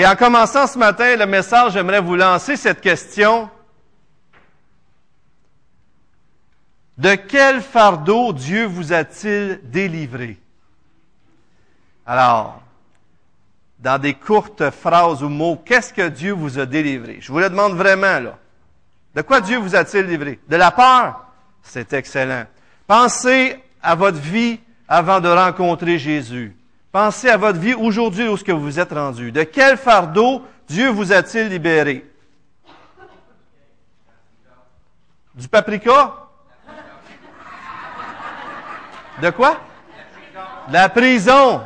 Et en commençant ce matin le message, j'aimerais vous lancer cette question. De quel fardeau Dieu vous a-t-il délivré? Alors, dans des courtes phrases ou mots, qu'est-ce que Dieu vous a délivré? Je vous le demande vraiment, là. De quoi Dieu vous a-t-il délivré? De la peur? C'est excellent. Pensez à votre vie avant de rencontrer Jésus. Pensez à votre vie aujourd'hui où ce que vous êtes rendu. De quel fardeau Dieu vous a-t-il libéré? Du paprika? De quoi? La prison.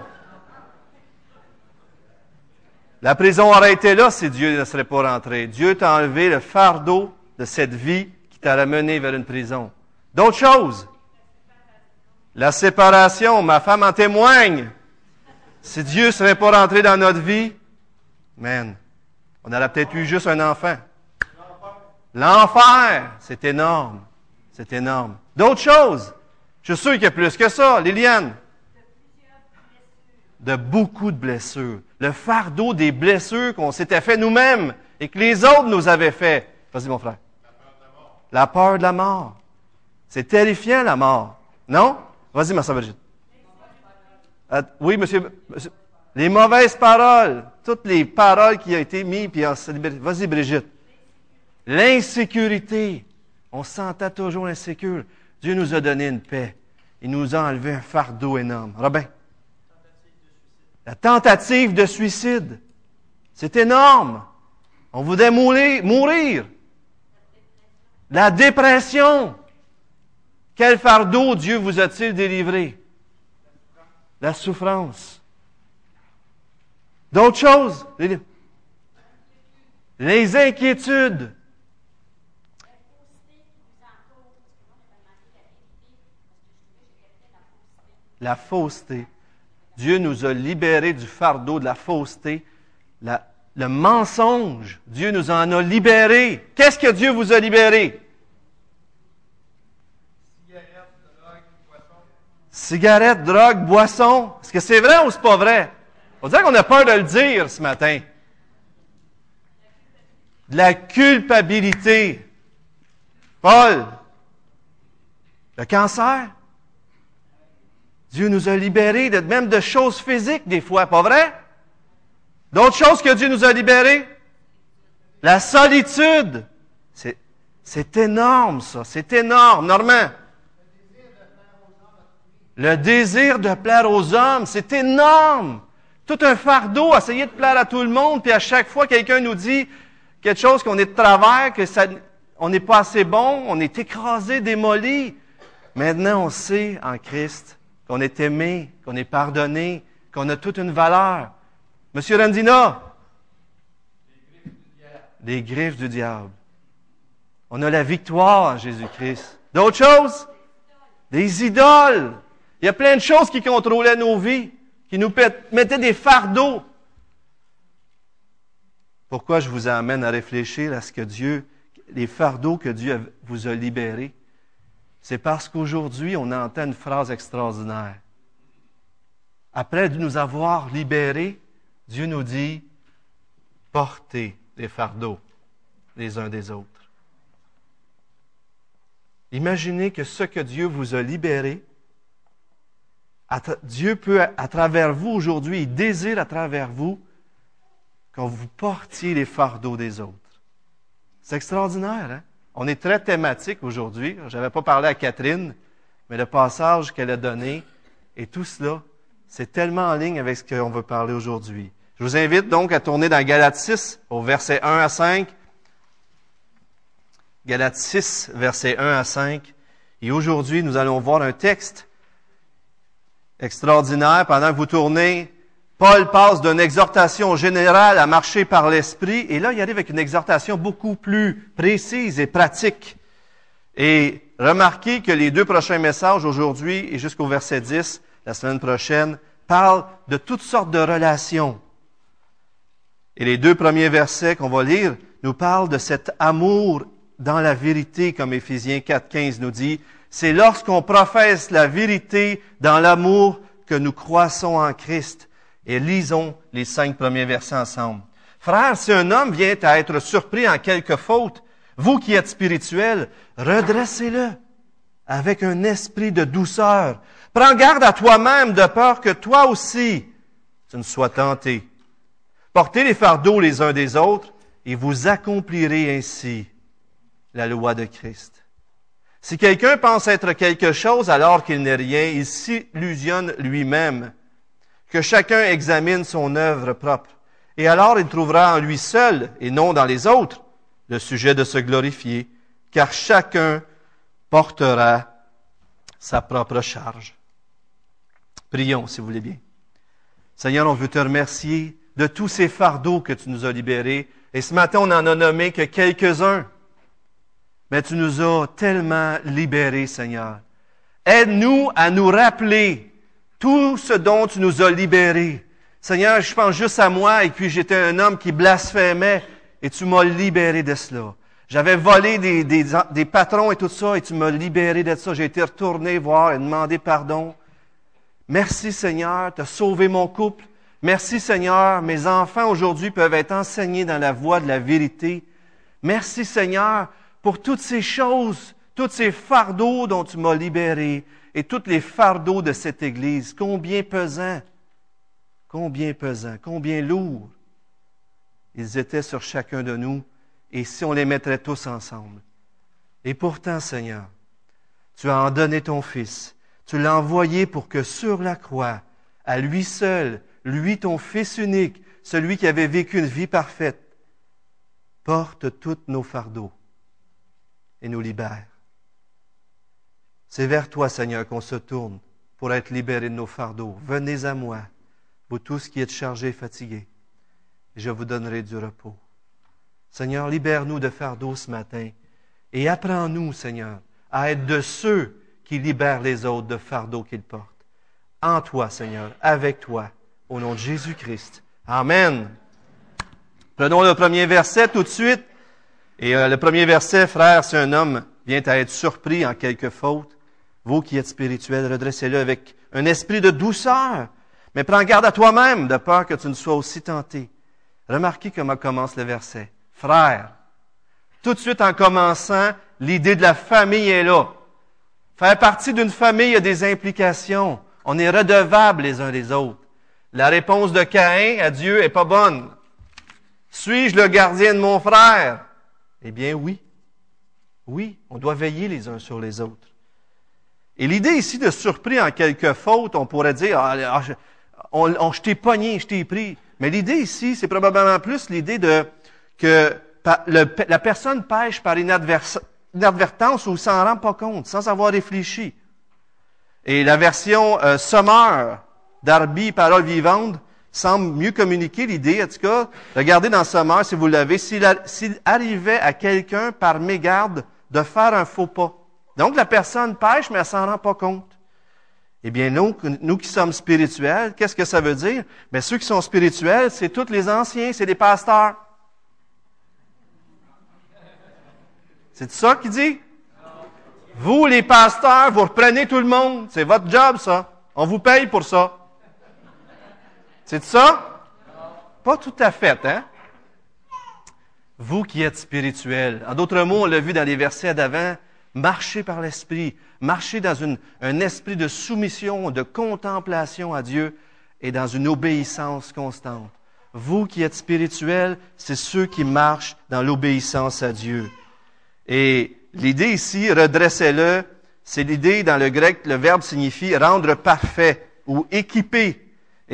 La prison aurait été là si Dieu ne serait pas rentré. Dieu t'a enlevé le fardeau de cette vie qui t'a ramené vers une prison. D'autres choses? La séparation, ma femme en témoigne. Si Dieu ne serait pas rentré dans notre vie, man, on aurait peut-être eu juste un enfant. L'enfer, c'est énorme. C'est énorme. D'autres choses. Je suis sûr qu'il y a plus que ça. Liliane. De beaucoup de blessures. Le fardeau des blessures qu'on s'était fait nous-mêmes et que les autres nous avaient fait. Vas-y, mon frère. La peur de la mort. C'est terrifiant, la mort. Non? Vas-y, ma soeur Brigitte. Oui, monsieur, Les mauvaises paroles. Toutes les paroles qui ont été mises, puis Vas-y, Brigitte. L'insécurité. On se sentait toujours insécure. Dieu nous a donné une paix. Il nous a enlevé un fardeau énorme. Robin? La tentative de suicide. C'est énorme. On mourir. mourir. La dépression. Quel fardeau Dieu vous a-t-il délivré? La souffrance. D'autres choses? Les inquiétudes. La fausseté. Dieu nous a libérés du fardeau de la fausseté, le mensonge. Dieu nous en a libérés. Qu'est-ce que Dieu vous a libéré? Cigarettes, drogue, boissons. Est-ce que c'est vrai ou c'est pas vrai? On dirait qu'on a peur de le dire ce matin. De la culpabilité. Paul, le cancer. Dieu nous a libérés de, même de choses physiques des fois, pas vrai? D'autres choses que Dieu nous a libérés? La solitude. C'est énorme, ça. C'est énorme. Normand. Le désir de plaire aux hommes, c'est énorme. Tout un fardeau, essayer de plaire à tout le monde, puis à chaque fois quelqu'un nous dit quelque chose qu'on est de travers, que ça, on n'est pas assez bon, on est écrasé, démoli. Maintenant, on sait en Christ qu'on est aimé, qu'on est pardonné, qu'on a toute une valeur. Monsieur Randina, les griffes du diable. On a la victoire en Jésus-Christ. D'autres choses? Des idoles. Il y a plein de choses qui contrôlaient nos vies, qui nous mettaient des fardeaux. Pourquoi je vous amène à réfléchir à ce que Dieu, les fardeaux que Dieu vous a libérés? C'est parce qu'aujourd'hui, on entend une phrase extraordinaire. Après nous avoir libérés, Dieu nous dit, portez les fardeaux les uns des autres. Imaginez que ce que Dieu vous a libéré, Dieu peut, à travers vous aujourd'hui, il désire à travers vous qu'on vous portiez les fardeaux des autres. C'est extraordinaire, hein? On est très thématique aujourd'hui. Je n'avais pas parlé à Catherine, mais le passage qu'elle a donné et tout cela, c'est tellement en ligne avec ce qu'on veut parler aujourd'hui. Je vous invite donc à tourner dans Galates 6, au verset 1 à 5. Galates 6, verset 1 à 5. Et aujourd'hui, nous allons voir un texte extraordinaire. Pendant que vous tournez, Paul passe d'une exhortation générale à marcher par l'esprit, et là, il arrive avec une exhortation beaucoup plus précise et pratique. Et remarquez que les deux prochains messages aujourd'hui et jusqu'au verset 10, la semaine prochaine, parlent de toutes sortes de relations. Et les deux premiers versets qu'on va lire nous parlent de cet amour dans la vérité, comme Éphésiens 4.15 nous dit, c'est lorsqu'on professe la vérité dans l'amour que nous croissons en Christ. Et lisons les cinq premiers versets ensemble. Frère, si un homme vient à être surpris en quelque faute, vous qui êtes spirituel, redressez-le avec un esprit de douceur. Prends garde à toi-même de peur que toi aussi tu ne sois tenté. Portez les fardeaux les uns des autres et vous accomplirez ainsi la loi de Christ. Si quelqu'un pense être quelque chose alors qu'il n'est rien, il s'illusionne lui-même. Que chacun examine son œuvre propre. Et alors il trouvera en lui seul, et non dans les autres, le sujet de se glorifier, car chacun portera sa propre charge. Prions, si vous voulez bien. Seigneur, on veut te remercier de tous ces fardeaux que tu nous as libérés. Et ce matin, on n'en a nommé que quelques-uns. Mais tu nous as tellement libérés, Seigneur. Aide-nous à nous rappeler tout ce dont tu nous as libérés. Seigneur, je pense juste à moi et puis j'étais un homme qui blasphémait et tu m'as libéré de cela. J'avais volé des, patrons et tout ça et tu m'as libéré de ça. J'ai été retourné voir et demander pardon. Merci Seigneur, tu as sauvé mon couple. Merci Seigneur, mes enfants aujourd'hui peuvent être enseignés dans la voie de la vérité. Merci Seigneur pour toutes ces choses, tous ces fardeaux dont tu m'as libéré et tous les fardeaux de cette Église. Combien pesants, combien pesants, combien lourds ils étaient sur chacun de nous et si on les mettrait tous ensemble. Et pourtant, Seigneur, tu as en donné ton Fils. Tu l'as envoyé pour que sur la croix, à lui seul, lui ton Fils unique, celui qui avait vécu une vie parfaite, porte tous nos fardeaux et nous libère. C'est vers toi, Seigneur, qu'on se tourne pour être libéré de nos fardeaux. Venez à moi, vous tous qui êtes chargés et fatigués, et je vous donnerai du repos. Seigneur, libère-nous de fardeaux ce matin et apprends-nous, Seigneur, à être de ceux qui libèrent les autres de fardeaux qu'ils portent. En toi, Seigneur, avec toi, au nom de Jésus-Christ. Amen. Prenons le premier verset tout de suite. Et euh, le premier verset, frère, si un homme vient à être surpris en quelque faute, vous qui êtes spirituels, redressez-le avec un esprit de douceur. Mais prends garde à toi-même, de peur que tu ne sois aussi tenté. Remarquez comment commence le verset. Frère, tout de suite en commençant, l'idée de la famille est là. Faire partie d'une famille a des implications. On est redevables les uns des autres. La réponse de Caïn à Dieu est pas bonne. Suis-je le gardien de mon frère? Eh bien oui. Oui, on doit veiller les uns sur les autres. Et l'idée ici de surpris en quelque faute, on pourrait dire, ah, ah, on, je t'ai pogné, je t'ai pris. Mais l'idée ici, c'est probablement plus l'idée de que la personne pêche par inadvertance ou s'en rend pas compte, sans avoir réfléchi. Et la version euh, d'Arby, Parole vivante, semble mieux communiquer l'idée, en tout cas. Regardez dans Summer, si vous l'avez, s'il arrivait à quelqu'un par mégarde de faire un faux pas. Donc la personne pêche, mais elle s'en rend pas compte. Eh bien, nous, nous qui sommes spirituels, qu'est-ce que ça veut dire? Mais ceux qui sont spirituels, c'est tous les anciens, c'est les pasteurs. C'est ça qu'il dit? Vous, les pasteurs, vous reprenez tout le monde. C'est votre job, ça. On vous paye pour ça. C'est ça? Pas tout à fait, hein? Vous qui êtes spirituels. En d'autres mots, on l'a vu dans les versets d'avant, marchez par l'esprit, marchez dans un esprit de soumission, de contemplation à Dieu et dans une obéissance constante. Vous qui êtes spirituels, c'est ceux qui marchent dans l'obéissance à Dieu. Et l'idée ici, redressez-le, c'est l'idée dans le grec, le verbe signifie rendre parfait ou équiper.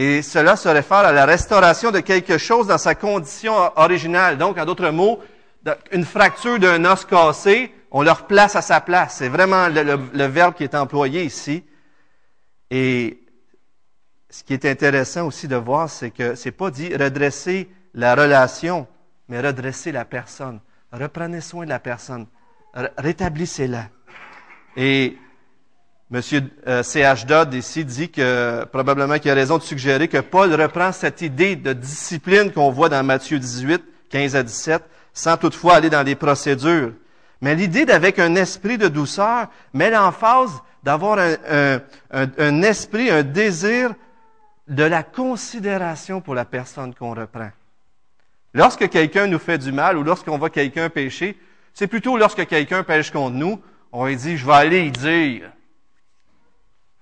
Et cela se réfère à la restauration de quelque chose dans sa condition originale. Donc, en d'autres mots, une fracture d'un os cassé, on le replace à sa place. C'est vraiment le, verbe qui est employé ici. Et ce qui est intéressant aussi de voir, c'est que c'est pas dit redresser la relation, mais redresser la personne. Reprenez soin de la personne. Rétablissez-la. M. C.H. Dodd ici dit que probablement qu'il a raison de suggérer que Paul reprend cette idée de discipline qu'on voit dans Matthieu 18, 15 à 17, sans toutefois aller dans des procédures. Mais l'idée d'avec un esprit de douceur met l'emphase d'avoir un, un, esprit, un désir de la considération pour la personne qu'on reprend. Lorsque quelqu'un nous fait du mal ou lorsqu'on voit quelqu'un pécher, c'est plutôt lorsque quelqu'un pêche contre nous, on lui dit, je vais aller y dire.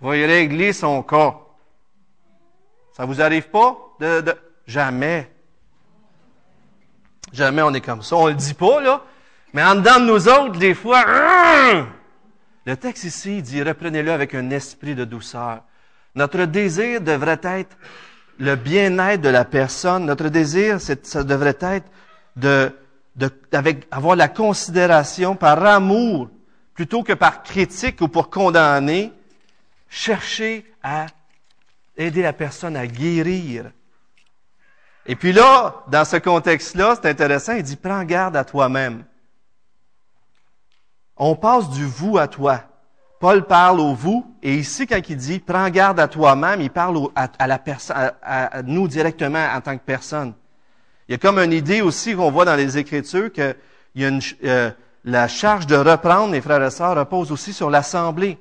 Va y régler son cas. Ça vous arrive pas? De, de... Jamais. Jamais on est comme ça. On le dit pas, là. Mais en dedans de nous autres, des fois, le texte ici dit, reprenez-le avec un esprit de douceur. Notre désir devrait être le bien-être de la personne. Notre désir, ça devrait être de, de avec, avoir la considération par amour, plutôt que par critique ou pour condamner, chercher à aider la personne à guérir. Et puis là, dans ce contexte-là, c'est intéressant, il dit, prends garde à toi-même. On passe du vous à toi. Paul parle au vous, et ici, quand il dit prends garde à toi-même, il parle à, la personne, à, nous directement en tant que personne. Il y a comme une idée aussi qu'on voit dans les Écritures que y a euh, la charge de reprendre, les frères et sœurs, repose aussi sur l'Assemblée.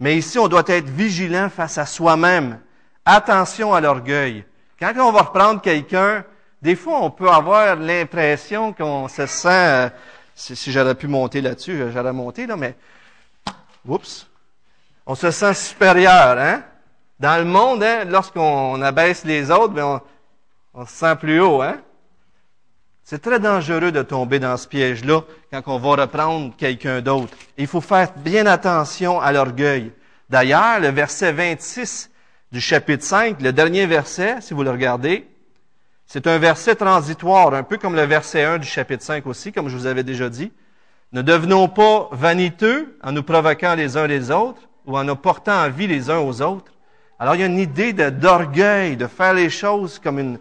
Mais ici, on doit être vigilant face à soi-même. Attention à l'orgueil. Quand on va reprendre quelqu'un, des fois, on peut avoir l'impression qu'on se sent, euh, si, j'aurais pu monter là-dessus, j'aurais monté, là, mais Oups. On se sent supérieur, hein? Dans le monde, hein, lorsqu'on abaisse les autres, ben on, on, se sent plus haut, hein? C'est très dangereux de tomber dans ce piège-là quand on va reprendre quelqu'un d'autre. Il faut faire bien attention à l'orgueil. D'ailleurs, le verset 26 du chapitre 5, le dernier verset, si vous le regardez, c'est un verset transitoire, un peu comme le verset 1 du chapitre 5 aussi, comme je vous avais déjà dit. Ne devenons pas vaniteux en nous provoquant les uns les autres ou en nous portant en vie les uns aux autres. Alors il y a une idée d'orgueil, de, faire les choses comme une...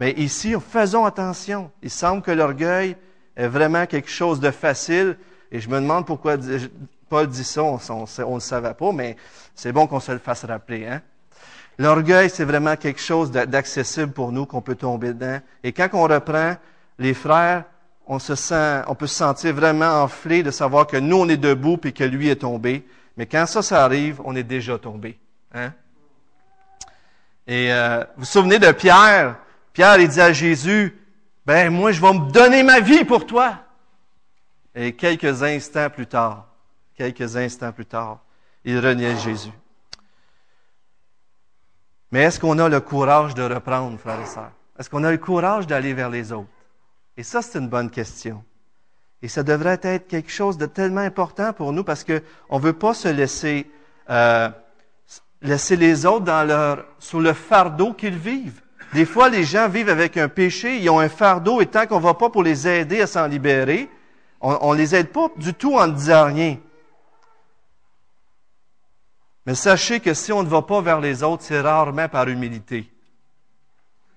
Mais ici, faisons attention. Il semble que l'orgueil est vraiment quelque chose de facile. Et je me demande pourquoi Paul dit ça, on ne le savait pas, mais c'est bon qu'on se le fasse rappeler. Hein? L'orgueil, c'est vraiment quelque chose d'accessible pour nous, qu'on peut tomber dedans. Et quand on reprend les frères, on se sent, on peut se sentir vraiment enflé de savoir que nous, on est debout et que lui est tombé. Mais quand ça, ça arrive, on est déjà tombé. Hein? Et euh, vous vous souvenez de Pierre? Pierre, il dit à Jésus, ben moi, je vais me donner ma vie pour toi. Et quelques instants plus tard, quelques instants plus tard, il reniait Jésus. Mais est-ce qu'on a le courage de reprendre, frères et sœurs? Est-ce qu'on a le courage d'aller vers les autres? Et ça, c'est une bonne question. Et ça devrait être quelque chose de tellement important pour nous parce qu'on ne veut pas se laisser, euh, laisser les autres dans leur, sous le fardeau qu'ils vivent. Des fois, les gens vivent avec un péché, ils ont un fardeau, et tant qu'on ne va pas pour les aider à s'en libérer, on ne les aide pas du tout en ne disant rien. Mais sachez que si on ne va pas vers les autres, c'est rarement par humilité.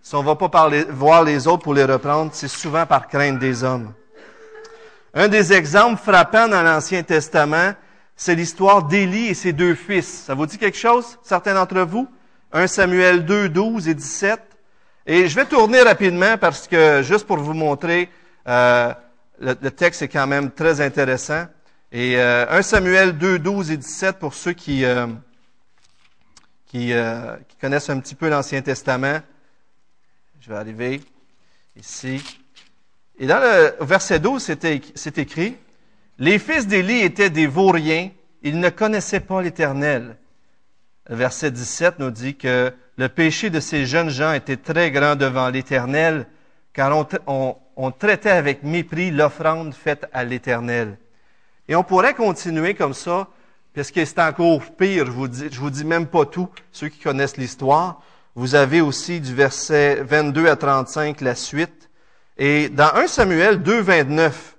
Si on ne va pas voir les autres pour les reprendre, c'est souvent par crainte des hommes. Un des exemples frappants dans l'Ancien Testament, c'est l'histoire d'Élie et ses deux fils. Ça vous dit quelque chose, certains d'entre vous? 1 Samuel 2, 12 et 17. Et je vais tourner rapidement parce que, juste pour vous montrer, euh, le, texte est quand même très intéressant. Et euh, 1 Samuel 2, 12 et 17 pour ceux qui, euh, qui, euh, qui connaissent un petit peu l'Ancien Testament. Je vais arriver ici. Et dans le verset 12, c'est écrit, Les fils d'Élie étaient des vauriens, ils ne connaissaient pas l'Éternel. Le verset 17 nous dit que le péché de ces jeunes gens était très grand devant l'Éternel, car on, traitait avec mépris l'offrande faite à l'Éternel. Et on pourrait continuer comme ça, parce que c'est encore pire, je vous dis, vous dis même pas tout, ceux qui connaissent l'histoire. Vous avez aussi du verset 22 à 35 la suite. Et dans 1 Samuel 2, 29,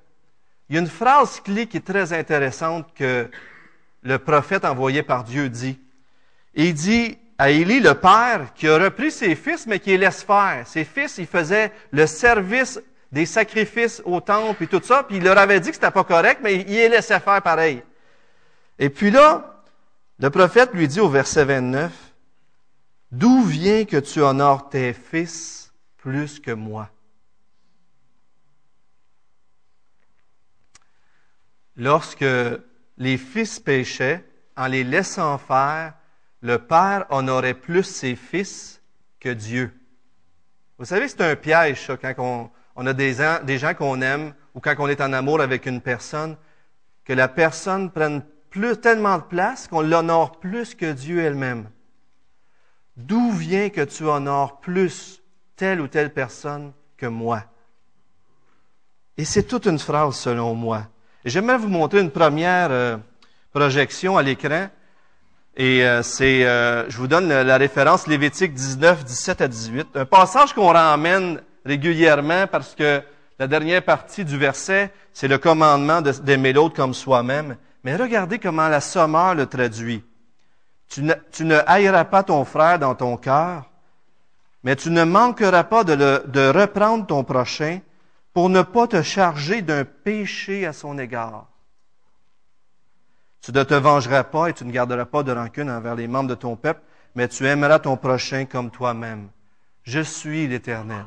il y a une phrase clé qui est très intéressante que le prophète envoyé par Dieu dit. Il dit à Élie, le père, qui a repris ses fils, mais qui les laisse faire. Ses fils, ils faisaient le service des sacrifices au temple et tout ça, puis il leur avait dit que c'était pas correct, mais il les laissait faire pareil. Et puis là, le prophète lui dit au verset 29, D'où vient que tu honores tes fils plus que moi? Lorsque les fils péchaient, en les laissant faire, le Père honorait plus ses fils que Dieu. Vous savez, c'est un piège, quand on, a des, gens qu'on aime ou quand on est en amour avec une personne, que la personne prenne plus, tellement de place qu'on l'honore plus que Dieu elle-même. D'où vient que tu honores plus telle ou telle personne que moi? Et c'est toute une phrase selon moi. J'aimerais vous montrer une première euh, projection à l'écran. Et euh, c'est, euh, je vous donne la référence Lévitique 19, 17 à 18. Un passage qu'on ramène régulièrement parce que la dernière partie du verset, c'est le commandement d'aimer l'autre comme soi-même. Mais regardez comment la sommeur le traduit. Tu ne, haïras pas ton frère dans ton cœur, mais tu ne manqueras pas de reprendre ton prochain pour ne pas te charger d'un péché à son égard. Tu ne te vengeras pas et tu ne garderas pas de rancune envers les membres de ton peuple, mais tu aimeras ton prochain comme toi-même. Je suis l'Éternel.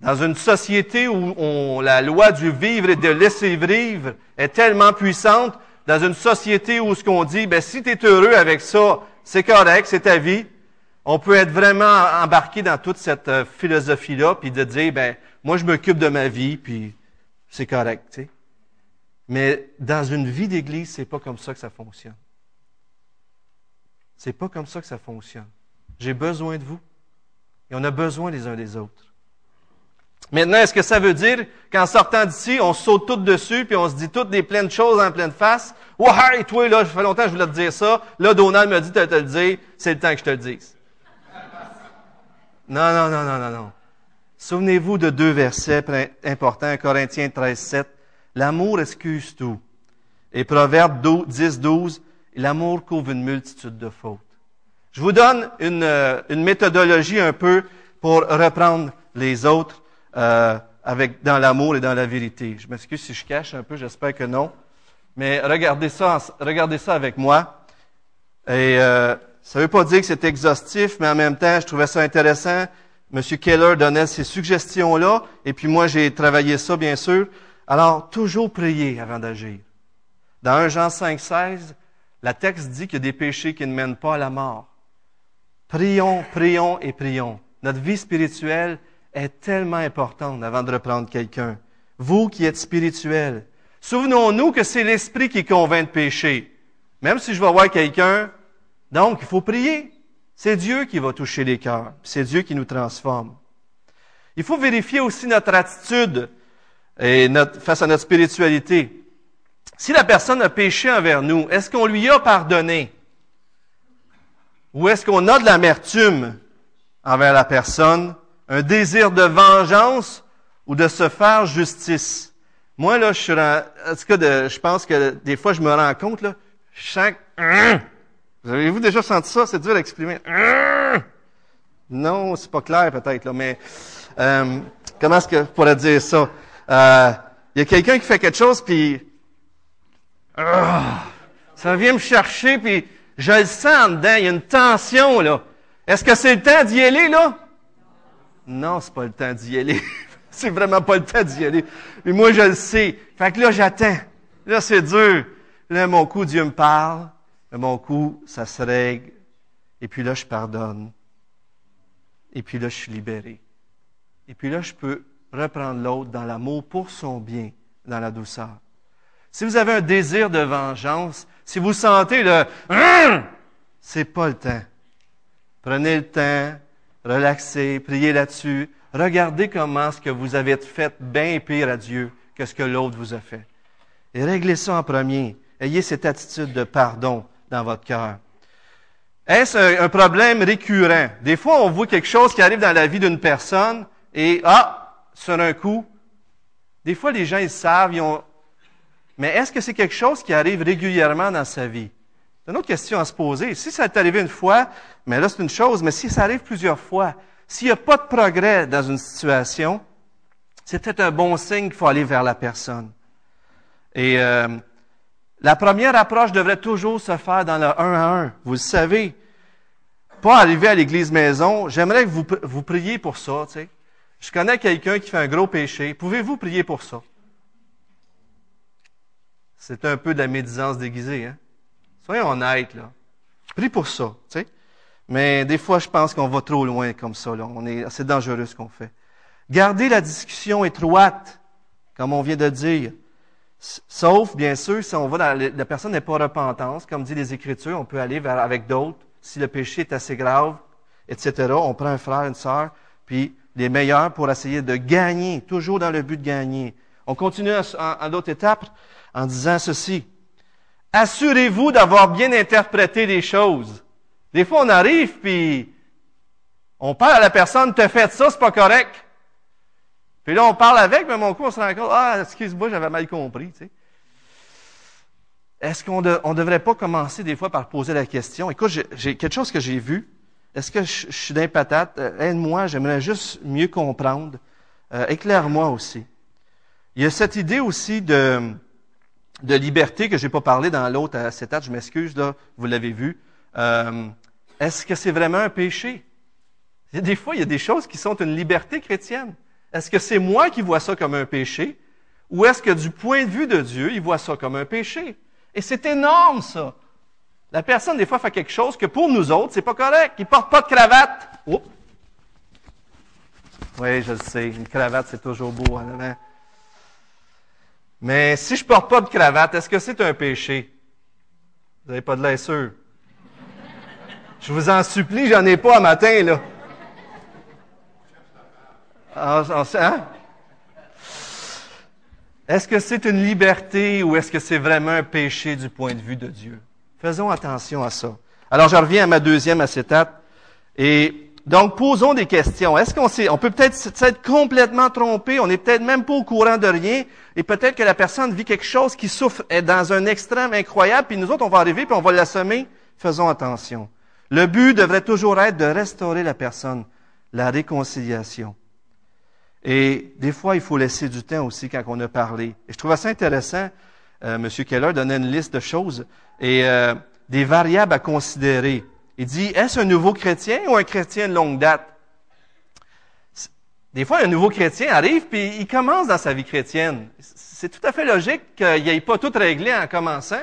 Dans une société où la loi du vivre et de laisser vivre est tellement puissante, dans une société où ce qu'on dit, ben, si tu es heureux avec ça, c'est correct, c'est ta vie, on peut être vraiment embarqué dans toute cette euh, philosophie-là, puis de dire, ben, moi, je m'occupe de ma vie, puis c'est correct, tu sais. Mais dans une vie d'église, c'est pas comme ça que ça fonctionne. C'est pas comme ça que ça fonctionne. J'ai besoin de vous. Et on a besoin les uns des autres. Maintenant, est-ce que ça veut dire qu'en sortant d'ici, on saute tout dessus, puis on se dit toutes des pleines choses en pleine face? Ouais, toi, là, ça fait longtemps que je voulais te dire ça. Là, Donald m'a dit de te le dire. C'est le temps que je te le dise. Non, non, non, non, non, non. Souvenez-vous de deux versets importants, Corinthiens 13, 7. L'amour excuse tout. Et Proverbe 10, 12. L'amour couvre une multitude de fautes. Je vous donne une, euh, méthodologie un peu pour reprendre les autres euh, avec, dans l'amour et dans la vérité. Je m'excuse si je cache un peu, j'espère que non. Mais regardez ça, regardez ça avec moi. Et euh, ça ne veut pas dire que c'est exhaustif, mais en même temps, je trouvais ça intéressant. Monsieur Keller donnait ces suggestions-là, et puis moi, j'ai travaillé ça, bien sûr. Alors, toujours prier avant d'agir. Dans 1 Jean 5, 16, la texte dit qu'il y a des péchés qui ne mènent pas à la mort. Prions, prions et prions. Notre vie spirituelle est tellement importante avant de reprendre quelqu'un. Vous qui êtes spirituel, souvenons-nous que c'est l'Esprit qui convainc de pécher. Même si je vais voir quelqu'un, donc il faut prier. C'est Dieu qui va toucher les cœurs. C'est Dieu qui nous transforme. Il faut vérifier aussi notre attitude et notre, face à notre spiritualité. Si la personne a péché envers nous, est-ce qu'on lui a pardonné? Ou est-ce qu'on a de l'amertume envers la personne un désir de vengeance ou de se faire justice? Moi, là, je suis en, tout cas, je pense que des fois, je me rends compte, là, chaque, vous avez-vous déjà senti ça? C'est dur à exprimer. Non, c'est pas clair peut-être, là, mais euh, comment est-ce que je pourrais dire ça? Euh, y a quelqu'un qui fait quelque chose, puis ça vient me chercher, puis je le sens dedans, il y a une tension, là. Est-ce que c'est le temps d'y aller, là? Non, c'est pas le temps d'y aller. c'est vraiment pas le temps d'y aller. Mais moi, je le sais. Fait que là, j'attends. Là, c'est dur. Là, mon coup, Dieu me parle. Là, mon coup, ça se règle. Et puis là, je pardonne. Et puis là, je suis libéré. Et puis là, je peux reprendre l'autre dans l'amour pour son bien, dans la douceur. Si vous avez un désir de vengeance, si vous sentez le c'est pas le temps. Prenez le temps, relaxez, priez là-dessus. Regardez comment ce que vous avez fait bien pire à Dieu que ce que l'autre vous a fait. Et réglez ça en premier. Ayez cette attitude de pardon dans votre cœur. Est-ce un, problème récurrent? Des fois, on voit quelque chose qui arrive dans la vie d'une personne et, ah, sur un coup, des fois, les gens, ils savent, ils. Mais est-ce que c'est quelque chose qui arrive régulièrement dans sa vie? C'est une autre question à se poser. Si ça est arrivé une fois, mais là c'est une chose, mais si ça arrive plusieurs fois, s'il n'y a pas de progrès dans une situation, c'est peut-être un bon signe qu'il faut aller vers la personne. Et euh, la première approche devrait toujours se faire dans le un à un. Vous le savez. Pas arriver à l'église maison. J'aimerais que vous, vous priez pour ça. Tu sais. Je connais quelqu'un qui fait un gros péché. Pouvez-vous prier pour ça? C'est un peu de la médisance déguisée. Hein? Soyons honnêtes, là. Prie pour ça, tu sais. Mais des fois, je pense qu'on va trop loin comme ça. On est, c'est dangereux ce qu'on fait. Gardez la discussion étroite, comme on vient de dire. Sauf, bien sûr, si on va la personne n'est pas repentance, comme dit les Écritures, on peut aller vers, avec d'autres. Si le péché est assez grave, etc., on prend un frère, une sœur, puis les meilleurs pour essayer de gagner, toujours dans le but de gagner. On continue à, l'autre étape en disant ceci. Assurez-vous d'avoir bien interprété les choses. Des fois, on arrive, puis on parle à la personne, t'as fait ça, c'est pas correct. Puis là, on parle avec, mais mon coup, on se rend compte, ah, excuse-moi, j'avais mal compris, tu sais. Est-ce qu'on ne devrait pas commencer des fois par poser la question? Écoute, j'ai quelque chose que j'ai vu. Est-ce que je, suis d'un patate? Euh, aide-moi, j'aimerais juste mieux comprendre. Euh, éclaire-moi aussi. Il y a cette idée aussi de, liberté que j'ai pas parlé dans l'autre acétate, je m'excuse, là, vous l'avez vu. Euh, est-ce que c'est vraiment un péché? Des fois, il y a des choses qui sont une liberté chrétienne. Est-ce que c'est moi qui vois ça comme un péché? Ou est-ce que du point de vue de Dieu, il voit ça comme un péché? Et c'est énorme, ça. La personne, des fois, fait quelque chose que pour nous autres, c'est pas correct. Il porte pas de cravate. Oh. Oui, je le sais. Une cravate, c'est toujours beau. Hein, Mais si je porte pas de cravate, est-ce que c'est un péché? Vous n'avez pas de l'air sûr. Je vous en supplie, j'en ai pas un matin, là. Ah, hein? Est-ce que c'est une liberté ou est-ce que c'est vraiment un péché du point de vue de Dieu? Faisons attention à ça. Alors, je reviens à ma deuxième acétate. Et donc, posons des questions. Est-ce qu'on sait, on peut peut-être s'être complètement trompé, on n'est peut-être même pas au courant de rien, et peut-être que la personne vit quelque chose qui souffre, est dans un extrême incroyable, puis nous autres, on va arriver, puis on va l'assommer. Faisons attention. Le but devrait toujours être de restaurer la personne, la réconciliation. Et des fois, il faut laisser du temps aussi quand on a parlé. Et je trouve ça intéressant. Euh, M. Keller donnait une liste de choses et euh, des variables à considérer. Il dit, est-ce un nouveau chrétien ou un chrétien de longue date? Des fois, un nouveau chrétien arrive puis il commence dans sa vie chrétienne. C'est tout à fait logique qu'il n'ait pas tout réglé en commençant.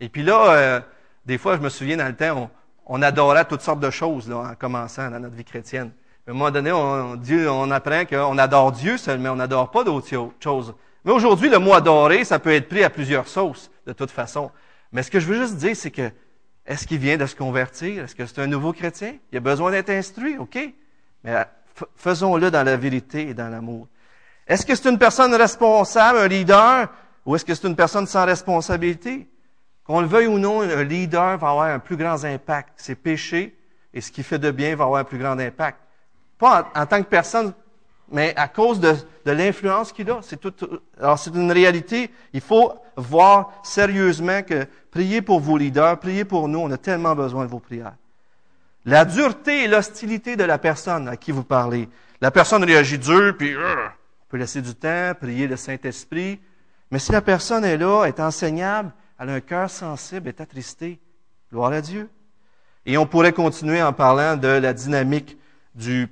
Et puis là, euh, des fois, je me souviens dans le temps, on, adorait toutes sortes de choses là, en commençant dans notre vie chrétienne. À un moment donné, on, on apprend qu'on adore Dieu seulement, on n'adore pas d'autres choses. Mais aujourd'hui, le mot adorer, ça peut être pris à plusieurs sauces, de toute façon. Mais ce que je veux juste dire, c'est que, est-ce qu'il vient de se convertir? Est-ce que c'est un nouveau chrétien? Il a besoin d'être instruit, OK? Mais faisons-le dans la vérité et dans l'amour. Est-ce que c'est une personne responsable, un leader, ou est-ce que c'est une personne sans responsabilité? Qu'on le veuille ou non, un leader va avoir un plus grand impact. Ses péchés et ce qu'il fait de bien va avoir un plus grand impact. Pas en, tant que personne, mais à cause de, l'influence qu'il a. C'est une réalité. Il faut voir sérieusement que priez pour vos leaders, priez pour nous. On a tellement besoin de vos prières. La dureté et l'hostilité de la personne à qui vous parlez. La personne réagit dur, puis euh, on peut laisser du temps, prier le Saint-Esprit. Mais si la personne est là, est enseignable, elle a un cœur sensible, est attristée, gloire à Dieu. Et on pourrait continuer en parlant de la dynamique du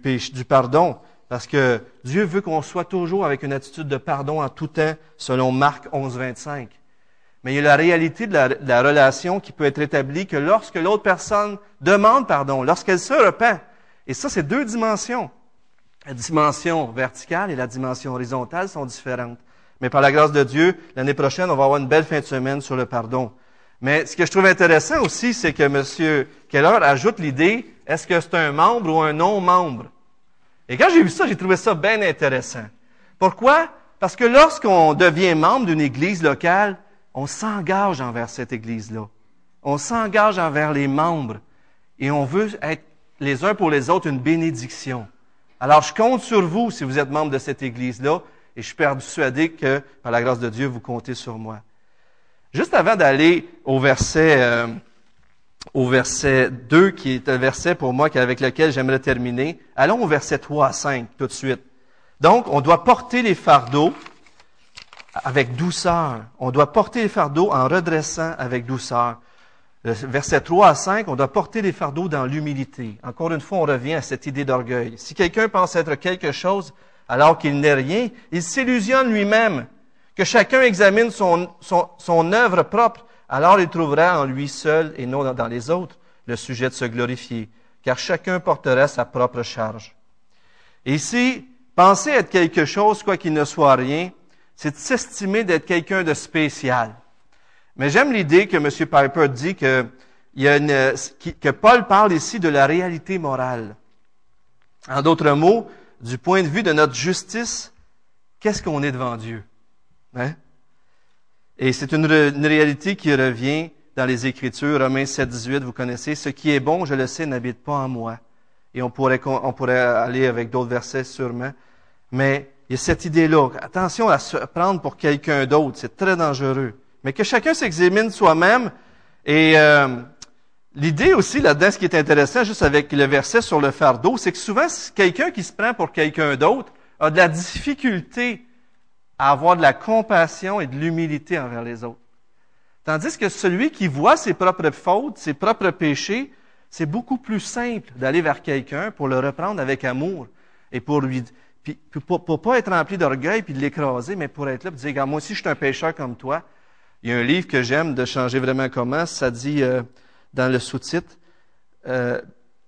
pardon, parce que Dieu veut qu'on soit toujours avec une attitude de pardon en tout temps, selon Marc 11, 25. Mais il y a la réalité de la, relation qui peut être établie que lorsque l'autre personne demande pardon, lorsqu'elle se repent, et ça, c'est deux dimensions. La dimension verticale et la dimension horizontale sont différentes. Mais par la grâce de Dieu, l'année prochaine, on va avoir une belle fin de semaine sur le pardon. Mais ce que je trouve intéressant aussi, c'est que M. Keller ajoute l'idée, est-ce que c'est un membre ou un non-membre? Et quand j'ai vu ça, j'ai trouvé ça bien intéressant. Pourquoi? Parce que lorsqu'on devient membre d'une église locale, on s'engage envers cette église-là. On s'engage envers les membres. Et on veut être les uns pour les autres une bénédiction. Alors, je compte sur vous si vous êtes membre de cette église-là, et je suis persuadé que, par la grâce de Dieu, vous comptez sur moi. Juste avant d'aller au verset, euh, au verset 2, qui est un verset pour moi avec lequel j'aimerais terminer, allons au verset 3 à 5 tout de suite. Donc, on doit porter les fardeaux avec douceur. On doit porter les fardeaux en redressant avec douceur. verset 3 à 5, on doit porter les fardeaux dans l'humilité. Encore une fois, on revient à cette idée d'orgueil. Si quelqu'un pense être quelque chose alors qu'il n'est rien, il s'illusionne lui-même que chacun examine son, son, œuvre propre, alors il trouvera en lui seul et non dans les autres le sujet de se glorifier. car chacun porterait sa propre charge. Ici, penser être quelque chose, quoi qu'il ne soit rien, c'est s'estimer d'être quelqu'un de spécial. Mais j'aime l'idée que M. Piper dit que Paul parle ici de la réalité morale. En d'autres mots, du point de vue de notre justice, qu'est-ce qu'on est devant Dieu? Hein? Et c'est une, réalité qui revient dans les Écritures, Romains 7, 18, vous connaissez, ce qui est bon, je le sais, n'habite pas en moi. Et on pourrait, on pourrait aller avec d'autres versets sûrement. Mais il y a cette idée-là. Attention à se prendre pour quelqu'un d'autre, c'est très dangereux. Mais que chacun s'examine soi-même. Et euh, l'idée aussi là-dedans, ce qui est intéressant, juste avec le verset sur le fardeau, c'est que souvent, quelqu'un qui se prend pour quelqu'un d'autre a de la difficulté à avoir de la compassion et de l'humilité envers les autres. Tandis que celui qui voit ses propres fautes, ses propres péchés, c'est beaucoup plus simple d'aller vers quelqu'un pour le reprendre avec amour et pour lui, puis, pour, pas être rempli d'orgueil puis de l'écraser, mais pour être là, et dire, moi aussi je suis un pécheur comme toi. Il y a un livre que j'aime de changer vraiment comment. Ça dit euh, dans le sous-titre euh,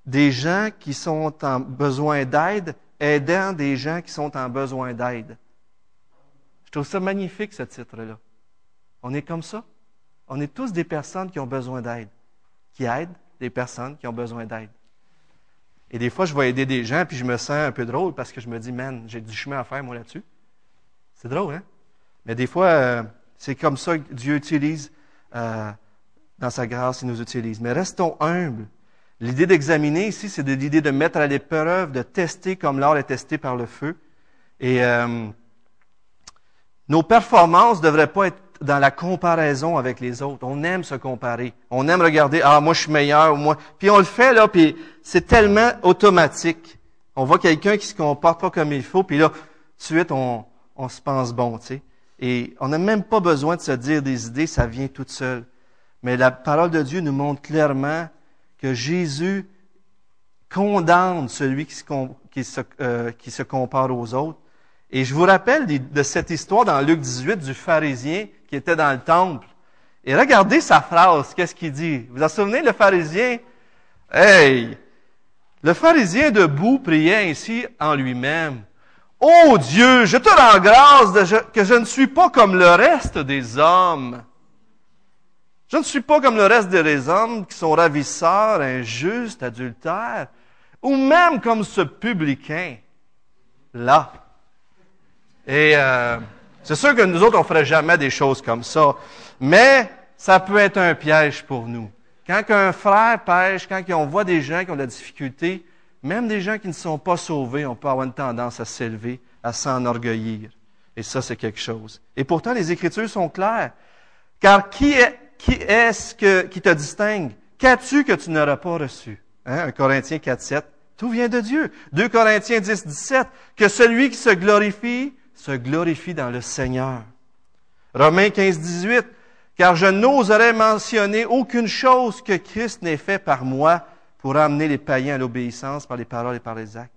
des gens qui sont en besoin d'aide, aidant des gens qui sont en besoin d'aide. Je trouve ça magnifique ce titre-là. On est comme ça. On est tous des personnes qui ont besoin d'aide, qui aident des personnes qui ont besoin d'aide. Et des fois, je vais aider des gens, puis je me sens un peu drôle parce que je me dis, man, j'ai du chemin à faire, moi, là-dessus. C'est drôle, hein? Mais des fois, euh, c'est comme ça que Dieu utilise, euh, dans sa grâce, il nous utilise. Mais restons humbles. L'idée d'examiner ici, c'est de l'idée de mettre à l'épreuve, de tester comme l'or est testé par le feu. Et euh, nos performances ne devraient pas être dans la comparaison avec les autres. On aime se comparer. On aime regarder, ah, moi, je suis meilleur, moi. Puis on le fait, là, puis c'est tellement automatique. On voit quelqu'un qui se comporte pas comme il faut, puis là, tout de suite, on, se pense bon, tu sais. Et on n'a même pas besoin de se dire des idées, ça vient tout seul. Mais la parole de Dieu nous montre clairement que Jésus condamne celui qui se, euh, qui se compare aux autres. Et je vous rappelle de cette histoire dans Luc 18 du pharisien qui était dans le temple. Et regardez sa phrase, qu'est-ce qu'il dit? Vous vous en souvenez, le pharisien? Hey! Le pharisien debout priait ainsi en lui-même. Oh Dieu, je te rends grâce que je ne suis pas comme le reste des hommes. Je ne suis pas comme le reste des hommes qui sont ravisseurs, injustes, adultères, ou même comme ce publicain là. Et euh, c'est sûr que nous autres, on ferait jamais des choses comme ça. Mais ça peut être un piège pour nous. Quand un frère pêche, quand on voit des gens qui ont de la difficulté, même des gens qui ne sont pas sauvés, on peut avoir une tendance à s'élever, à s'enorgueillir. Et ça, c'est quelque chose. Et pourtant, les Écritures sont claires. Car qui est, qui est-ce que, qui te distingue? Qu'as-tu que tu n'auras pas reçu? Hein? 1 Corinthiens 4, 7. Tout vient de Dieu. 2 Corinthiens 10, 17. Que celui qui se glorifie se glorifie dans le Seigneur. Romains 15, 18. Car je n'oserais mentionner aucune chose que Christ n'ait fait par moi pour amener les païens à l'obéissance par les paroles et par les actes.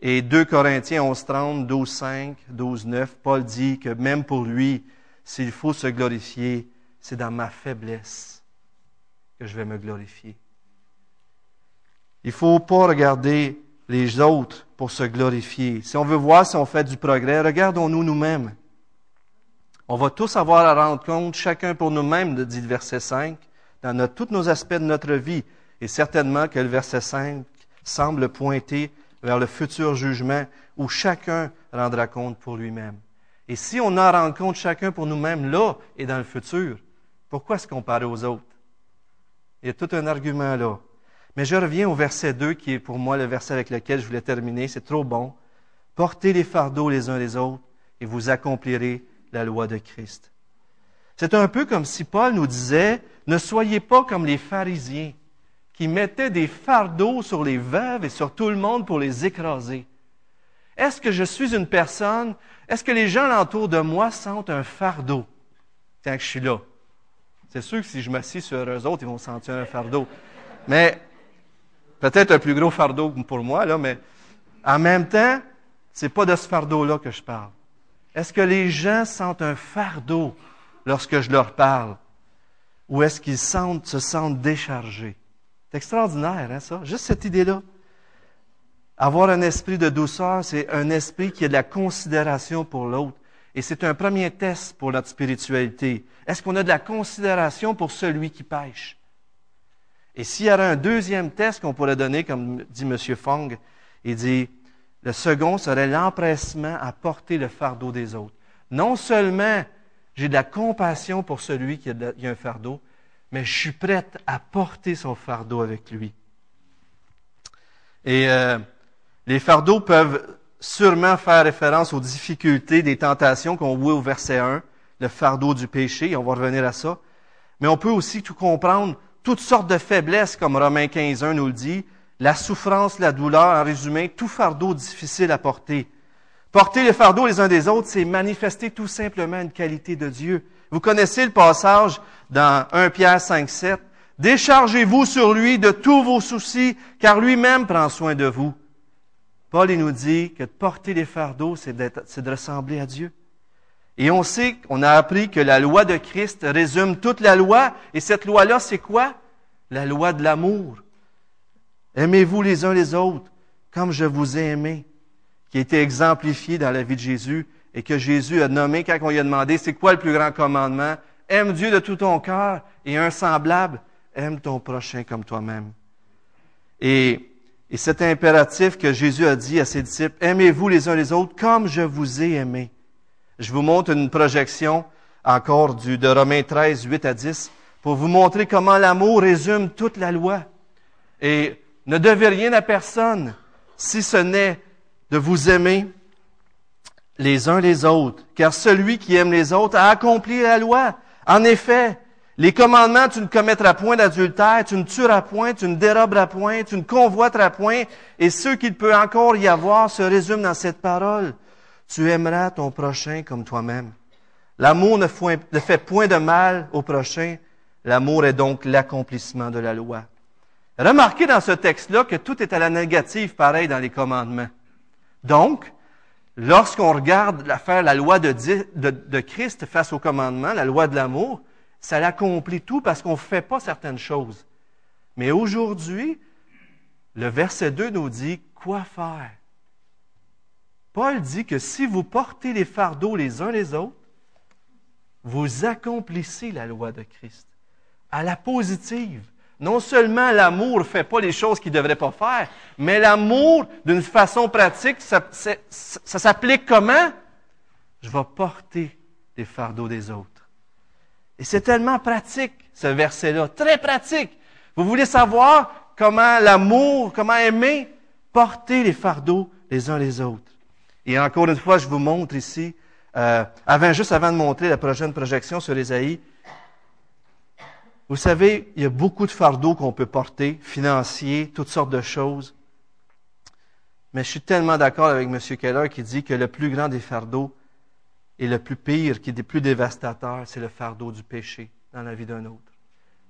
Et 2 Corinthiens 11, 30, 12, 5, 12, 9, Paul dit que même pour lui, s'il faut se glorifier, c'est dans ma faiblesse que je vais me glorifier. Il ne faut pas regarder les autres pour se glorifier. Si on veut voir si on fait du progrès, regardons-nous nous-mêmes. On va tous avoir à rendre compte, chacun pour nous-mêmes, dit le verset 5, dans tous nos aspects de notre vie. Et certainement que le verset 5 semble pointer vers le futur jugement où chacun rendra compte pour lui-même. Et si on en rend compte chacun pour nous-mêmes là et dans le futur, pourquoi se comparer aux autres? Il y a tout un argument là. Mais je reviens au verset 2 qui est pour moi le verset avec lequel je voulais terminer. C'est trop bon. Portez les fardeaux les uns les autres et vous accomplirez la loi de Christ. C'est un peu comme si Paul nous disait, ne soyez pas comme les pharisiens qui mettaient des fardeaux sur les veuves et sur tout le monde pour les écraser. Est-ce que je suis une personne, est-ce que les gens autour de moi sentent un fardeau? Tant que je suis là? C'est sûr que si je m'assis sur eux autres, ils vont sentir un fardeau. Mais peut-être un plus gros fardeau pour moi, là, mais en même temps, c'est pas de ce fardeau-là que je parle. Est-ce que les gens sentent un fardeau lorsque je leur parle? Ou est-ce qu'ils se sentent déchargés? C'est extraordinaire, hein, ça? Juste cette idée-là. Avoir un esprit de douceur, c'est un esprit qui a de la considération pour l'autre. Et c'est un premier test pour notre spiritualité. Est-ce qu'on a de la considération pour celui qui pêche? Et s'il y avait un deuxième test qu'on pourrait donner, comme dit M. Fong, il dit, le second serait l'empressement à porter le fardeau des autres. Non seulement j'ai de la compassion pour celui qui a, un fardeau, mais je suis prête à porter son fardeau avec lui. Et euh, les fardeaux peuvent sûrement faire référence aux difficultés, des tentations qu'on voit au verset 1, le fardeau du péché, on va revenir à ça. Mais on peut aussi tout comprendre toutes sortes de faiblesses, comme Romains 15.1 nous le dit, la souffrance, la douleur, en résumé, tout fardeau difficile à porter. Porter les fardeaux les uns des autres, c'est manifester tout simplement une qualité de Dieu. Vous connaissez le passage dans 1 Pierre 5, 7. Déchargez-vous sur lui de tous vos soucis, car lui-même prend soin de vous. Paul il nous dit que de porter les fardeaux, c'est de ressembler à Dieu. Et on sait, on a appris que la loi de Christ résume toute la loi. Et cette loi-là, c'est quoi? La loi de l'amour. Aimez-vous les uns les autres comme je vous ai aimé, qui a été exemplifié dans la vie de Jésus et que Jésus a nommé quand on lui a demandé c'est quoi le plus grand commandement? Aime Dieu de tout ton cœur et un semblable, aime ton prochain comme toi-même. Et, et cet impératif que Jésus a dit à ses disciples, aimez-vous les uns les autres comme je vous ai aimé. Je vous montre une projection encore du, de Romains 13, 8 à 10, pour vous montrer comment l'amour résume toute la loi. Et ne devez rien à personne si ce n'est de vous aimer les uns les autres, car celui qui aime les autres a accompli la loi. En effet, les commandements, tu ne commettras point d'adultère, tu ne tueras point, tu ne déroberas point, tu ne convoiteras point, et ce qu'il peut encore y avoir se résume dans cette parole. Tu aimeras ton prochain comme toi-même. L'amour ne fait point de mal au prochain. L'amour est donc l'accomplissement de la loi. Remarquez dans ce texte-là que tout est à la négative, pareil dans les commandements. Donc, lorsqu'on regarde l'affaire, la loi de, Christ face au commandement, la loi de l'amour, ça l'accomplit tout parce qu'on ne fait pas certaines choses. Mais aujourd'hui, le verset 2 nous dit quoi faire? Paul dit que si vous portez les fardeaux les uns les autres, vous accomplissez la loi de Christ. À la positive. Non seulement l'amour ne fait pas les choses qu'il ne devrait pas faire, mais l'amour, d'une façon pratique, ça, ça, s'applique comment? Je vais porter les fardeaux des autres. Et c'est tellement pratique, ce verset-là, très pratique. Vous voulez savoir comment l'amour, comment aimer, porter les fardeaux les uns les autres. Et encore une fois, je vous montre ici, euh, avant, juste avant de montrer la prochaine projection sur Ésaïe, vous savez, il y a beaucoup de fardeaux qu'on peut porter, financiers, toutes sortes de choses. Mais je suis tellement d'accord avec M. Keller qui dit que le plus grand des fardeaux et le plus pire, qui est le plus dévastateur, c'est le fardeau du péché dans la vie d'un autre.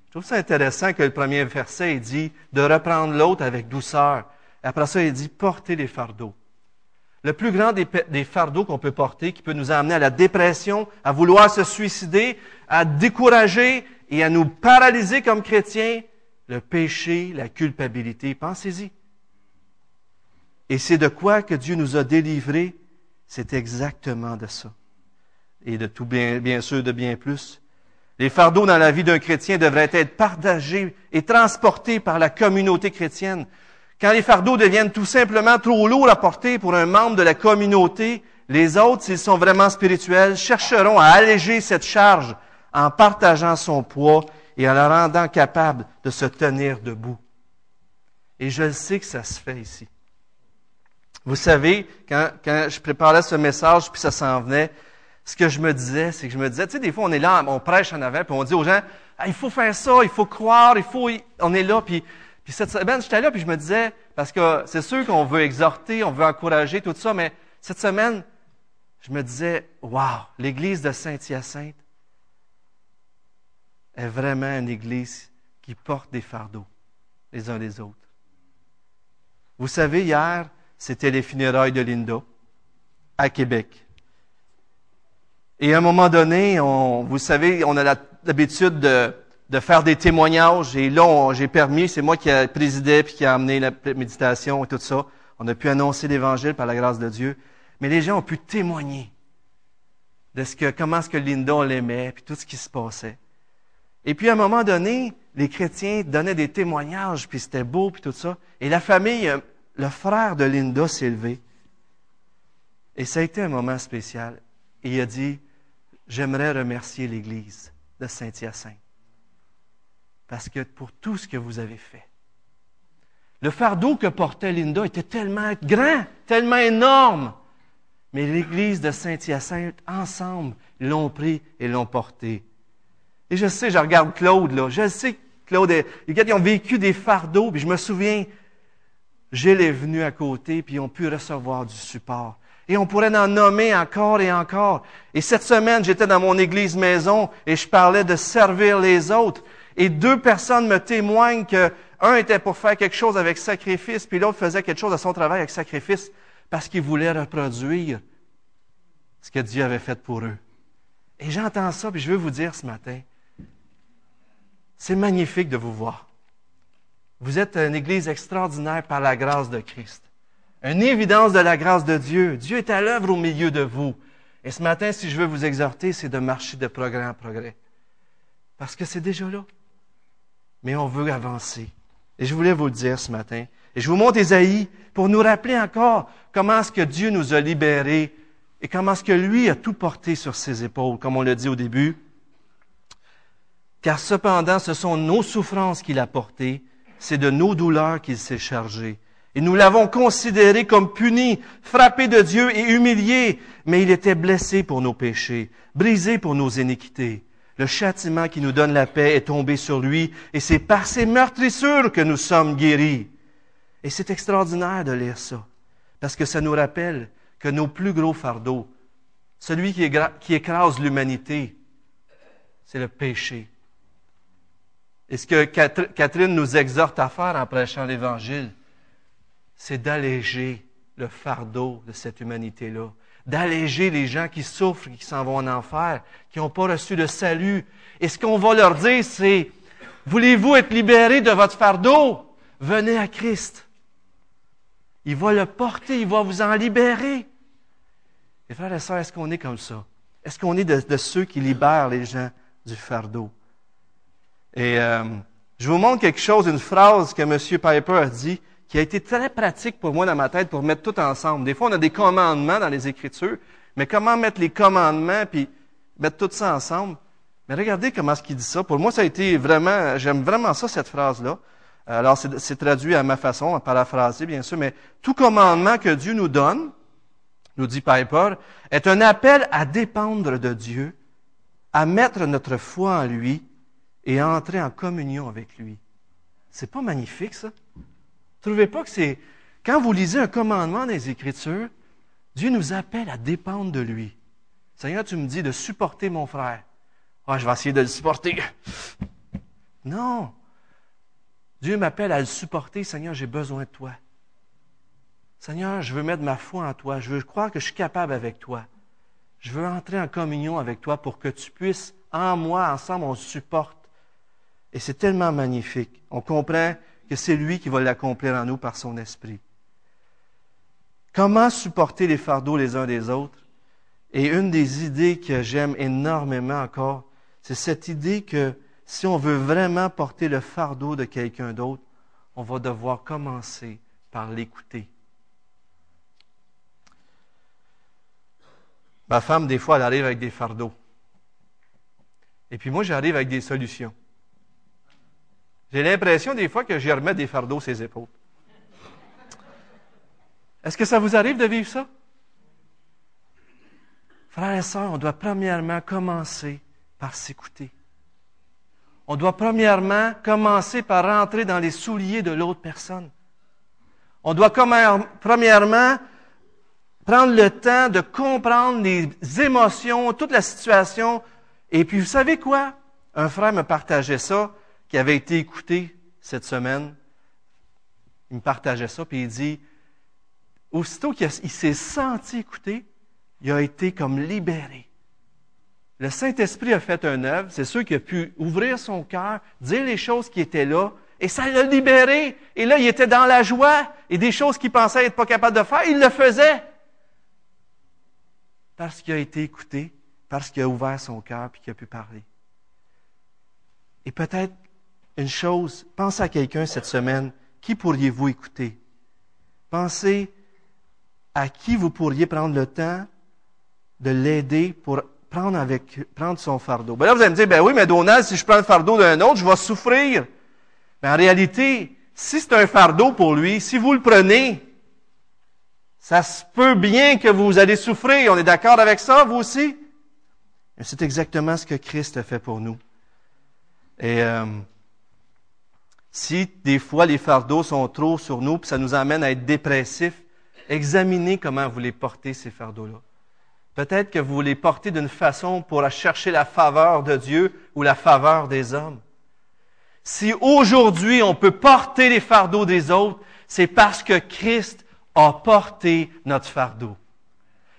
Je trouve ça intéressant que le premier verset dit de reprendre l'autre avec douceur. Après ça, il dit porter les fardeaux le plus grand des, fardeaux qu'on peut porter, qui peut nous amener à la dépression, à vouloir se suicider, à décourager et à nous paralyser comme chrétiens, le péché, la culpabilité. Pensez-y. Et c'est de quoi que Dieu nous a délivrés. C'est exactement de ça. Et de tout bien, bien sûr, de bien plus. Les fardeaux dans la vie d'un chrétien devraient être partagés et transportés par la communauté chrétienne. Quand les fardeaux deviennent tout simplement trop lourds à porter pour un membre de la communauté, les autres, s'ils sont vraiment spirituels, chercheront à alléger cette charge en partageant son poids et en la rendant capable de se tenir debout. Et je le sais que ça se fait ici. Vous savez, quand, je préparais ce message, puis ça s'en venait, ce que je me disais, c'est que je me disais, tu sais, des fois, on est là, on prêche en avant, puis on dit aux gens, ah, il faut faire ça, il faut croire, il faut, on est là, puis puis cette semaine, j'étais là, puis je me disais, parce que c'est sûr qu'on veut exhorter, on veut encourager, tout ça, mais cette semaine, je me disais, wow, l'église de Saint-Hyacinthe est vraiment une église qui porte des fardeaux les uns les autres. Vous savez, hier, c'était les funérailles de Linda à Québec. Et à un moment donné, on, vous savez, on a l'habitude de de faire des témoignages. Et là, j'ai permis, c'est moi qui a présidé puis qui a amené la méditation et tout ça. On a pu annoncer l'Évangile par la grâce de Dieu. Mais les gens ont pu témoigner de ce que, comment est-ce que Linda l'aimait, puis tout ce qui se passait. Et puis, à un moment donné, les chrétiens donnaient des témoignages, puis c'était beau, puis tout ça. Et la famille, euh, le frère de Linda s'est levé. Et ça a été un moment spécial. Et il a dit, j'aimerais remercier l'Église de Saint-Hyacinthe. Parce que pour tout ce que vous avez fait. Le fardeau que portait Linda était tellement grand, tellement énorme. Mais l'Église de Saint-Hyacinthe, ensemble, l'ont pris et l'ont porté. Et je sais, je regarde Claude, là. Je sais Claude, les gars, ils ont vécu des fardeaux, puis je me souviens, Gilles est venu à côté, puis ils ont pu recevoir du support. Et on pourrait en nommer encore et encore. Et cette semaine, j'étais dans mon église maison et je parlais de servir les autres. Et deux personnes me témoignent que un était pour faire quelque chose avec sacrifice, puis l'autre faisait quelque chose à son travail avec sacrifice parce qu'il voulait reproduire ce que Dieu avait fait pour eux. Et j'entends ça, puis je veux vous dire ce matin, c'est magnifique de vous voir. Vous êtes une Église extraordinaire par la grâce de Christ. Une évidence de la grâce de Dieu. Dieu est à l'œuvre au milieu de vous. Et ce matin, si je veux vous exhorter, c'est de marcher de progrès en progrès. Parce que c'est déjà là. Mais on veut avancer. Et je voulais vous le dire ce matin. Et je vous montre Isaïe pour nous rappeler encore comment est-ce que Dieu nous a libérés et comment est-ce que lui a tout porté sur ses épaules, comme on l'a dit au début. Car cependant, ce sont nos souffrances qu'il a portées, c'est de nos douleurs qu'il s'est chargé. Et nous l'avons considéré comme puni, frappé de Dieu et humilié, mais il était blessé pour nos péchés, brisé pour nos iniquités. Le châtiment qui nous donne la paix est tombé sur lui, et c'est par ses meurtrissures que nous sommes guéris. Et c'est extraordinaire de lire ça, parce que ça nous rappelle que nos plus gros fardeaux, celui qui, écrase l'humanité, c'est le péché. Et ce que Catherine nous exhorte à faire en prêchant l'Évangile, c'est d'alléger le fardeau de cette humanité-là, d'alléger les gens qui souffrent, qui s'en vont en enfer, qui n'ont pas reçu le salut. Et ce qu'on va leur dire, c'est, voulez-vous être libérés de votre fardeau? Venez à Christ. Il va le porter, il va vous en libérer. Et frères et sœurs, est-ce qu'on est comme ça? Est-ce qu'on est de, ceux qui libèrent les gens du fardeau? Et euh, je vous montre quelque chose, une phrase que M. Piper a dit, qui a été très pratique pour moi dans ma tête pour mettre tout ensemble. Des fois, on a des commandements dans les Écritures, mais comment mettre les commandements puis mettre tout ça ensemble? Mais regardez comment ce qu'il dit ça. Pour moi, ça a été vraiment, j'aime vraiment ça, cette phrase-là. Alors, c'est traduit à ma façon, à paraphraser, bien sûr, mais tout commandement que Dieu nous donne, nous dit Piper, est un appel à dépendre de Dieu, à mettre notre foi en lui et à entrer en communion avec lui. C'est pas magnifique, ça? Trouvez pas que c'est, quand vous lisez un commandement des Écritures, Dieu nous appelle à dépendre de lui. Seigneur, tu me dis de supporter mon frère. Ah, je vais essayer de le supporter. Non. Dieu m'appelle à le supporter. Seigneur, j'ai besoin de toi. Seigneur, je veux mettre ma foi en toi. Je veux croire que je suis capable avec toi. Je veux entrer en communion avec toi pour que tu puisses, en moi, ensemble, on supporte. Et c'est tellement magnifique. On comprend que c'est lui qui va l'accomplir en nous par son esprit. Comment supporter les fardeaux les uns des autres? Et une des idées que j'aime énormément encore, c'est cette idée que si on veut vraiment porter le fardeau de quelqu'un d'autre, on va devoir commencer par l'écouter. Ma femme, des fois, elle arrive avec des fardeaux. Et puis moi, j'arrive avec des solutions. J'ai l'impression des fois que j'y remets des fardeaux ses épaules. Est-ce que ça vous arrive de vivre ça? Frères et sœurs, on doit premièrement commencer par s'écouter. On doit premièrement commencer par rentrer dans les souliers de l'autre personne. On doit premièrement prendre le temps de comprendre les émotions, toute la situation. Et puis, vous savez quoi? Un frère me partageait ça, qui avait été écouté cette semaine. Il me partageait ça, puis il dit, aussitôt qu'il s'est senti écouté, il a été comme libéré. Le Saint-Esprit a fait un œuvre, c'est sûr qu'il a pu ouvrir son cœur, dire les choses qui étaient là, et ça l'a libéré. Et là, il était dans la joie, et des choses qu'il pensait être pas capable de faire, il le faisait. Parce qu'il a été écouté, parce qu'il a ouvert son cœur, puis qu'il a pu parler. Et peut-être une chose, pense à quelqu'un cette semaine, qui pourriez-vous écouter? Pensez à qui vous pourriez prendre le temps de l'aider pour prendre, avec, prendre son fardeau. Ben là, vous allez me dire, ben oui, mais Donald, si je prends le fardeau d'un autre, je vais souffrir. Mais en réalité, si c'est un fardeau pour lui, si vous le prenez, ça se peut bien que vous allez souffrir. On est d'accord avec ça, vous aussi? C'est exactement ce que Christ a fait pour nous. Et euh, si des fois les fardeaux sont trop sur nous, puis ça nous amène à être dépressifs, examinez comment vous les portez, ces fardeaux-là. Peut-être que vous les portez d'une façon pour chercher la faveur de Dieu ou la faveur des hommes. Si aujourd'hui on peut porter les fardeaux des autres, c'est parce que Christ a porté notre fardeau.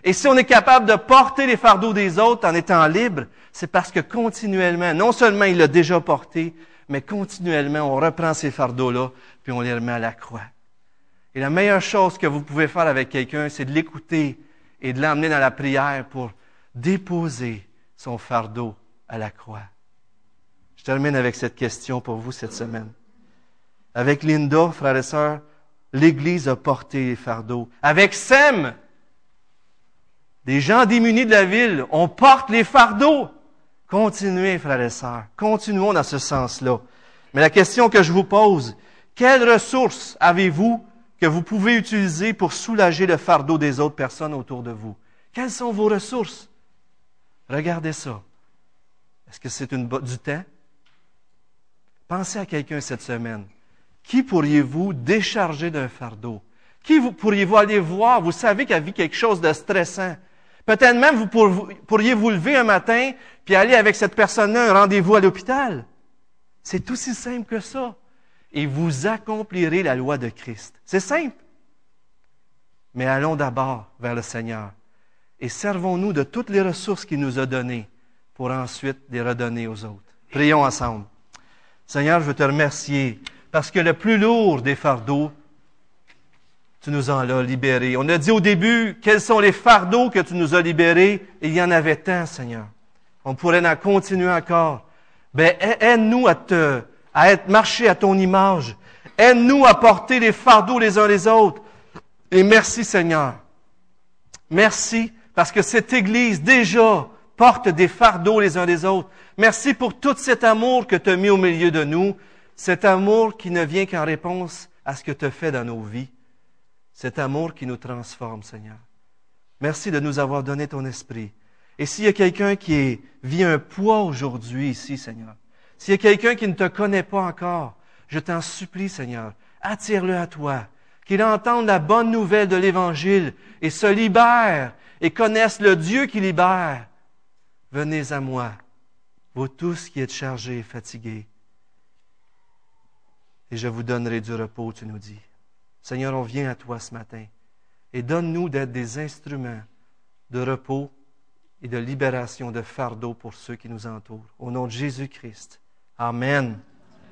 Et si on est capable de porter les fardeaux des autres en étant libre, c'est parce que continuellement, non seulement il l'a déjà porté, mais continuellement, on reprend ces fardeaux-là, puis on les remet à la croix. Et la meilleure chose que vous pouvez faire avec quelqu'un, c'est de l'écouter et de l'emmener dans la prière pour déposer son fardeau à la croix. Je termine avec cette question pour vous cette semaine. Avec Linda, frères et sœurs, l'Église a porté les fardeaux. Avec Sem, des gens démunis de la ville, on porte les fardeaux. Continuez, frères et sœurs, continuons dans ce sens-là. Mais la question que je vous pose, quelles ressources avez-vous que vous pouvez utiliser pour soulager le fardeau des autres personnes autour de vous? Quelles sont vos ressources? Regardez ça. Est-ce que c'est du temps? Pensez à quelqu'un cette semaine. Qui pourriez-vous décharger d'un fardeau? Qui pourriez-vous aller voir? Vous savez qu'il y quelque chose de stressant. Peut-être même vous pourriez vous lever un matin puis aller avec cette personne-là un rendez-vous à l'hôpital. C'est aussi simple que ça. Et vous accomplirez la loi de Christ. C'est simple. Mais allons d'abord vers le Seigneur et servons-nous de toutes les ressources qu'il nous a données pour ensuite les redonner aux autres. Prions ensemble. Seigneur, je veux te remercier parce que le plus lourd des fardeaux, tu nous en as libérés. On a dit au début quels sont les fardeaux que tu nous as libérés? il y en avait tant, Seigneur. On pourrait en continuer encore. Ben, aide-nous à te, à être marché à ton image. Aide-nous à porter les fardeaux les uns les autres. Et merci, Seigneur. Merci parce que cette Église déjà porte des fardeaux les uns les autres. Merci pour tout cet amour que tu as mis au milieu de nous. Cet amour qui ne vient qu'en réponse à ce que tu as fait dans nos vies cet amour qui nous transforme, Seigneur. Merci de nous avoir donné ton esprit. Et s'il y a quelqu'un qui vit un poids aujourd'hui ici, Seigneur, s'il y a quelqu'un qui ne te connaît pas encore, je t'en supplie, Seigneur, attire-le à toi, qu'il entende la bonne nouvelle de l'Évangile et se libère et connaisse le Dieu qui libère. Venez à moi, vous tous qui êtes chargés et fatigués, et je vous donnerai du repos, tu nous dis. Seigneur, on vient à toi ce matin et donne-nous d'être des instruments de repos et de libération de fardeau pour ceux qui nous entourent. Au nom de Jésus-Christ. Amen.